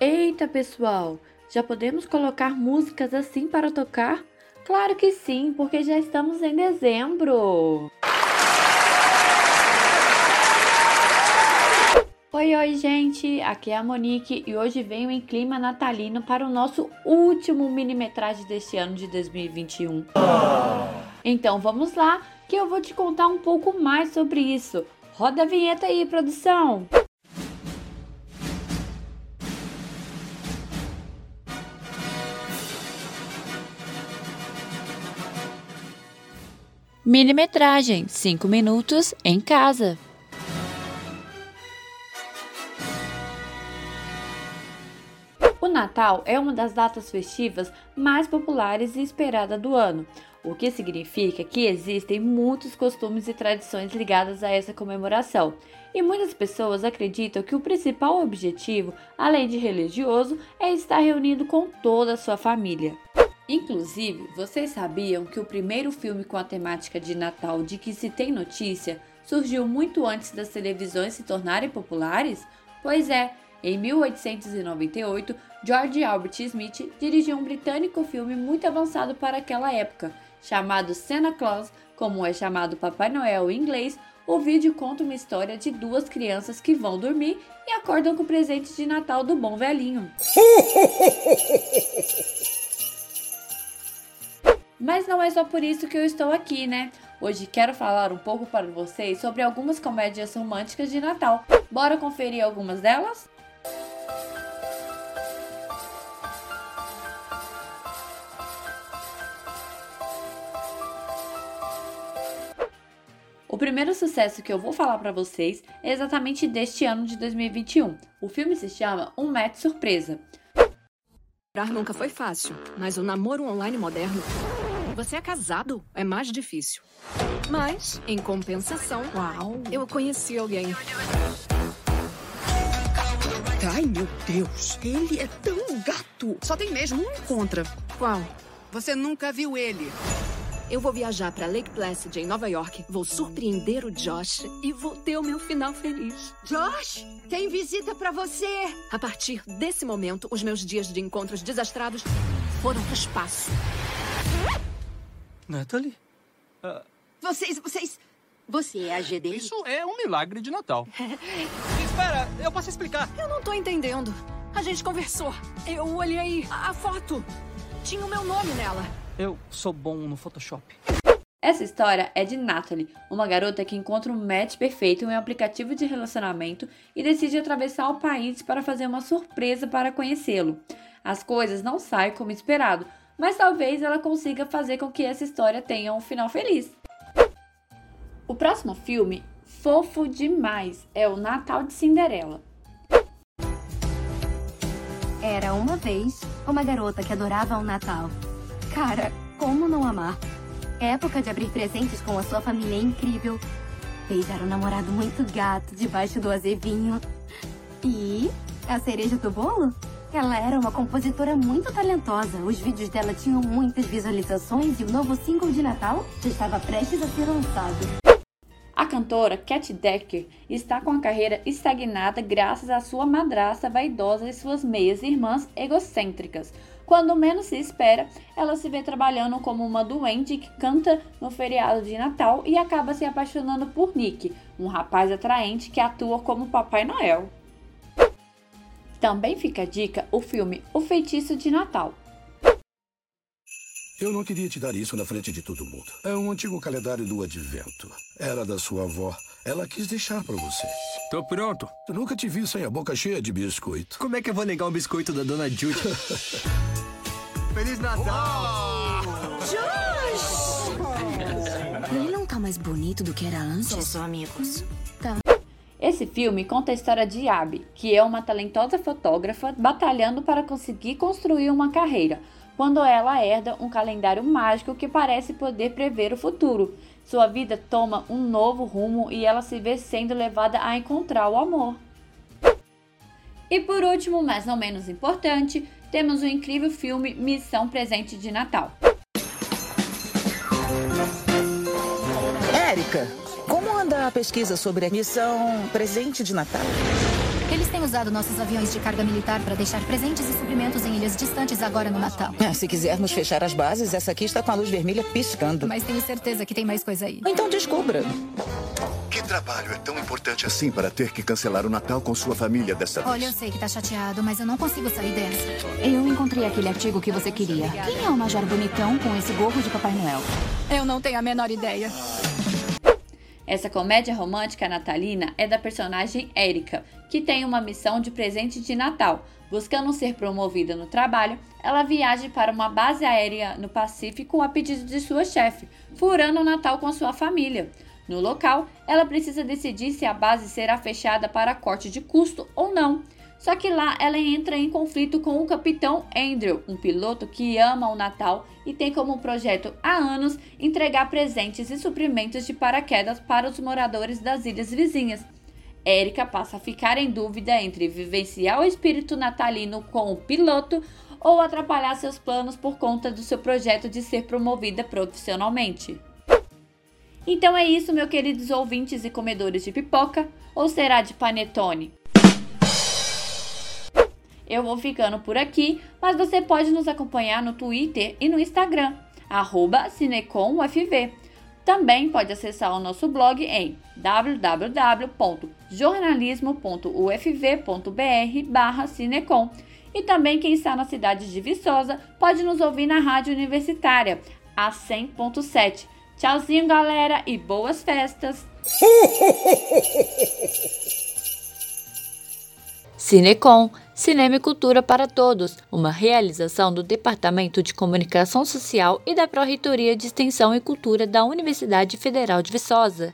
Eita, pessoal, já podemos colocar músicas assim para tocar? Claro que sim, porque já estamos em dezembro. Oi, oi, gente! Aqui é a Monique e hoje venho em clima natalino para o nosso último mini-metragem deste ano de 2021. Então vamos lá, que eu vou te contar um pouco mais sobre isso. Roda a vinheta aí, produção! Minimetragem 5 minutos em casa. O Natal é uma das datas festivas mais populares e esperada do ano, o que significa que existem muitos costumes e tradições ligadas a essa comemoração. E muitas pessoas acreditam que o principal objetivo, além de religioso, é estar reunido com toda a sua família. Inclusive, vocês sabiam que o primeiro filme com a temática de Natal de que se tem notícia surgiu muito antes das televisões se tornarem populares? Pois é, em 1898, George Albert Smith dirigiu um britânico filme muito avançado para aquela época, chamado Santa Claus, como é chamado Papai Noel em inglês. O vídeo conta uma história de duas crianças que vão dormir e acordam com o presente de Natal do bom velhinho. Mas não é só por isso que eu estou aqui, né? Hoje quero falar um pouco para vocês sobre algumas comédias românticas de Natal. Bora conferir algumas delas? O primeiro sucesso que eu vou falar para vocês é exatamente deste ano de 2021. O filme se chama Um Match Surpresa. Namorar nunca foi fácil, mas o namoro online moderno. Você é casado, é mais difícil. Mas, em compensação, uau, eu conheci alguém. Ai, meu Deus, ele é tão gato. Só tem mesmo um contra. Qual? Você nunca viu ele. Eu vou viajar para Lake Placid, em Nova York. Vou surpreender o Josh e vou ter o meu final feliz. Josh, tem visita para você. A partir desse momento, os meus dias de encontros desastrados foram pro espaço. Natalie? Vocês, vocês... Você é a G dele? Isso é um milagre de Natal. Espera, eu posso explicar. Eu não tô entendendo. A gente conversou. Eu olhei a foto. Tinha o meu nome nela. Eu sou bom no Photoshop. Essa história é de Natalie, uma garota que encontra um match perfeito em um aplicativo de relacionamento e decide atravessar o país para fazer uma surpresa para conhecê-lo. As coisas não saem como esperado, mas talvez ela consiga fazer com que essa história tenha um final feliz. O próximo filme, fofo demais, é o Natal de Cinderela. Era uma vez uma garota que adorava o Natal. Cara, como não amar? Época de abrir presentes com a sua família é incrível. Beijar um namorado muito gato debaixo do azevinho. E a cereja do bolo? Ela era uma compositora muito talentosa. Os vídeos dela tinham muitas visualizações e o novo single de Natal já estava prestes a ser lançado. A cantora Cat Decker está com a carreira estagnada graças à sua madrasta vaidosa e suas meias irmãs egocêntricas. Quando menos se espera, ela se vê trabalhando como uma doente que canta no feriado de Natal e acaba se apaixonando por Nick, um rapaz atraente que atua como Papai Noel. Também fica a dica o filme O Feitiço de Natal. Eu não queria te dar isso na frente de todo mundo. É um antigo calendário do advento. Era da sua avó. Ela quis deixar pra você. Tô pronto. Eu nunca te vi sem a boca cheia de biscoito. Como é que eu vou negar um biscoito da Dona Judy? Feliz Natal! Ele não tá mais bonito do que era antes? São só amigos. Esse filme conta a história de Abby, que é uma talentosa fotógrafa batalhando para conseguir construir uma carreira, quando ela herda um calendário mágico que parece poder prever o futuro. Sua vida toma um novo rumo e ela se vê sendo levada a encontrar o amor. E por último, mas não menos importante, temos o incrível filme Missão Presente de Natal. Érica, como anda a pesquisa sobre a missão Presente de Natal? Eles têm usado nossos aviões de carga militar para deixar presentes e suprimentos em ilhas distantes agora no Natal. Ah, se quisermos fechar as bases, essa aqui está com a luz vermelha piscando. Mas tenho certeza que tem mais coisa aí. Então descubra. Que trabalho é tão importante assim para ter que cancelar o Natal com sua família dessa vez? Olha, eu sei que tá chateado, mas eu não consigo sair dessa. Eu encontrei aquele artigo que você queria. Quem é o Major Bonitão com esse gorro de Papai Noel? Eu não tenho a menor ideia. Essa comédia romântica natalina é da personagem Erika, que tem uma missão de presente de Natal. Buscando ser promovida no trabalho, ela viaja para uma base aérea no Pacífico a pedido de sua chefe, furando o Natal com sua família. No local, ela precisa decidir se a base será fechada para corte de custo ou não. Só que lá ela entra em conflito com o capitão Andrew, um piloto que ama o Natal e tem como projeto há anos entregar presentes e suprimentos de paraquedas para os moradores das ilhas vizinhas. Érica passa a ficar em dúvida entre vivenciar o espírito natalino com o piloto ou atrapalhar seus planos por conta do seu projeto de ser promovida profissionalmente. Então é isso, meus queridos ouvintes e comedores de pipoca, ou será de panetone? Eu vou ficando por aqui, mas você pode nos acompanhar no Twitter e no Instagram, CinecomUFV. Também pode acessar o nosso blog em www.jornalismo.ufv.br Cinecom. E também quem está na cidade de Viçosa pode nos ouvir na rádio universitária, a 100.7. Tchauzinho, galera, e boas festas! Cinecom, Cinema e Cultura para Todos, uma realização do Departamento de Comunicação Social e da Pró-Reitoria de Extensão e Cultura da Universidade Federal de Viçosa.